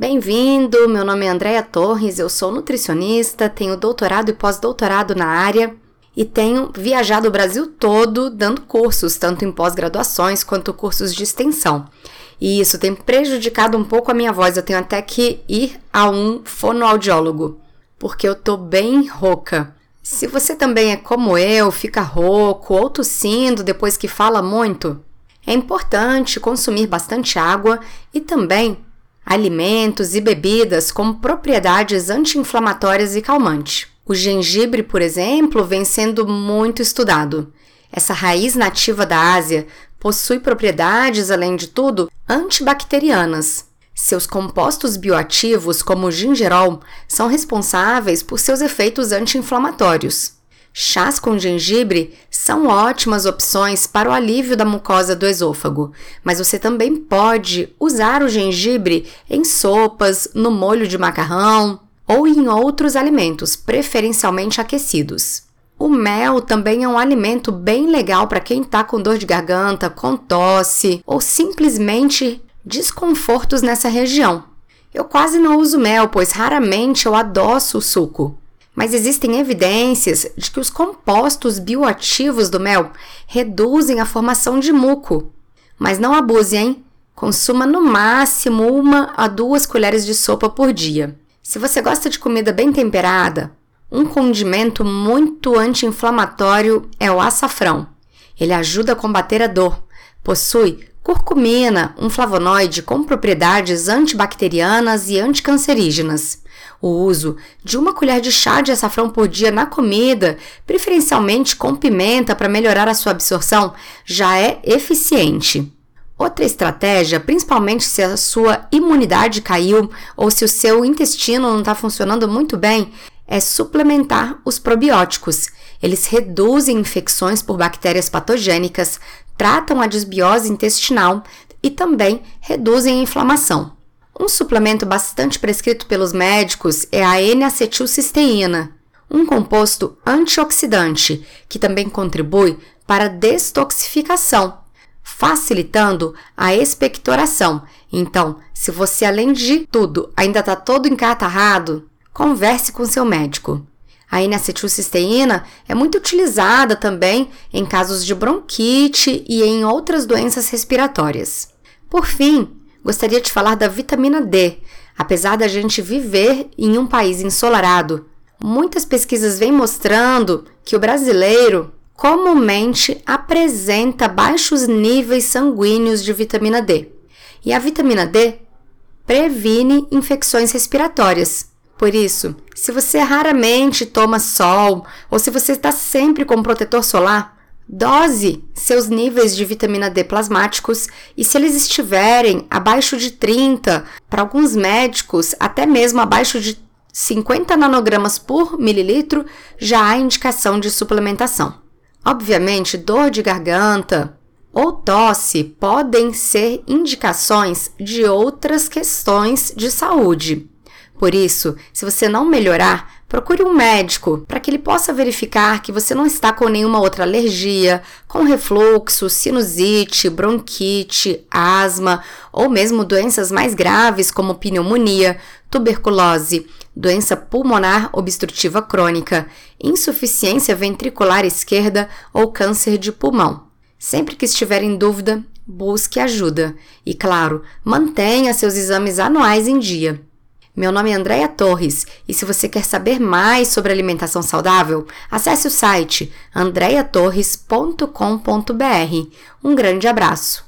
Bem-vindo, meu nome é Andréa Torres, eu sou nutricionista, tenho doutorado e pós-doutorado na área e tenho viajado o Brasil todo dando cursos, tanto em pós-graduações quanto cursos de extensão. E isso tem prejudicado um pouco a minha voz, eu tenho até que ir a um fonoaudiólogo, porque eu tô bem rouca. Se você também é como eu, fica rouco ou tossindo depois que fala muito, é importante consumir bastante água e também alimentos e bebidas com propriedades anti-inflamatórias e calmantes. O gengibre, por exemplo, vem sendo muito estudado. Essa raiz nativa da Ásia possui propriedades, além de tudo, antibacterianas. Seus compostos bioativos, como o gingerol, são responsáveis por seus efeitos anti-inflamatórios. Chás com gengibre são ótimas opções para o alívio da mucosa do esôfago, mas você também pode usar o gengibre em sopas, no molho de macarrão, ou em outros alimentos, preferencialmente aquecidos. O mel também é um alimento bem legal para quem está com dor de garganta, com tosse ou simplesmente desconfortos nessa região. Eu quase não uso mel, pois raramente eu adoço o suco. Mas existem evidências de que os compostos bioativos do mel reduzem a formação de muco. Mas não abuse, hein? Consuma no máximo uma a duas colheres de sopa por dia. Se você gosta de comida bem temperada, um condimento muito anti-inflamatório é o açafrão. Ele ajuda a combater a dor. Possui curcumina, um flavonoide com propriedades antibacterianas e anticancerígenas. O uso de uma colher de chá de açafrão por dia na comida, preferencialmente com pimenta para melhorar a sua absorção, já é eficiente. Outra estratégia, principalmente se a sua imunidade caiu ou se o seu intestino não está funcionando muito bem, é suplementar os probióticos. Eles reduzem infecções por bactérias patogênicas, tratam a desbiose intestinal e também reduzem a inflamação. Um suplemento bastante prescrito pelos médicos é a N-acetilcisteína, um composto antioxidante que também contribui para a detoxificação facilitando a expectoração. Então, se você além de tudo ainda está todo encatarrado, converse com seu médico. A N-acetilcisteína é muito utilizada também em casos de bronquite e em outras doenças respiratórias. Por fim, gostaria de falar da vitamina D. Apesar da gente viver em um país ensolarado, muitas pesquisas vêm mostrando que o brasileiro comumente apresenta baixos níveis sanguíneos de vitamina D. E a vitamina D previne infecções respiratórias. Por isso, se você raramente toma sol ou se você está sempre com protetor solar, dose seus níveis de vitamina D plasmáticos e se eles estiverem abaixo de 30, para alguns médicos até mesmo abaixo de 50 nanogramas por mililitro, já há indicação de suplementação. Obviamente, dor de garganta ou tosse podem ser indicações de outras questões de saúde. Por isso, se você não melhorar, procure um médico para que ele possa verificar que você não está com nenhuma outra alergia, com refluxo, sinusite, bronquite, asma ou mesmo doenças mais graves como pneumonia, tuberculose, doença pulmonar obstrutiva crônica, insuficiência ventricular esquerda ou câncer de pulmão. Sempre que estiver em dúvida, busque ajuda e, claro, mantenha seus exames anuais em dia. Meu nome é Andréia Torres e se você quer saber mais sobre alimentação saudável, acesse o site andreatorres.com.br. Um grande abraço!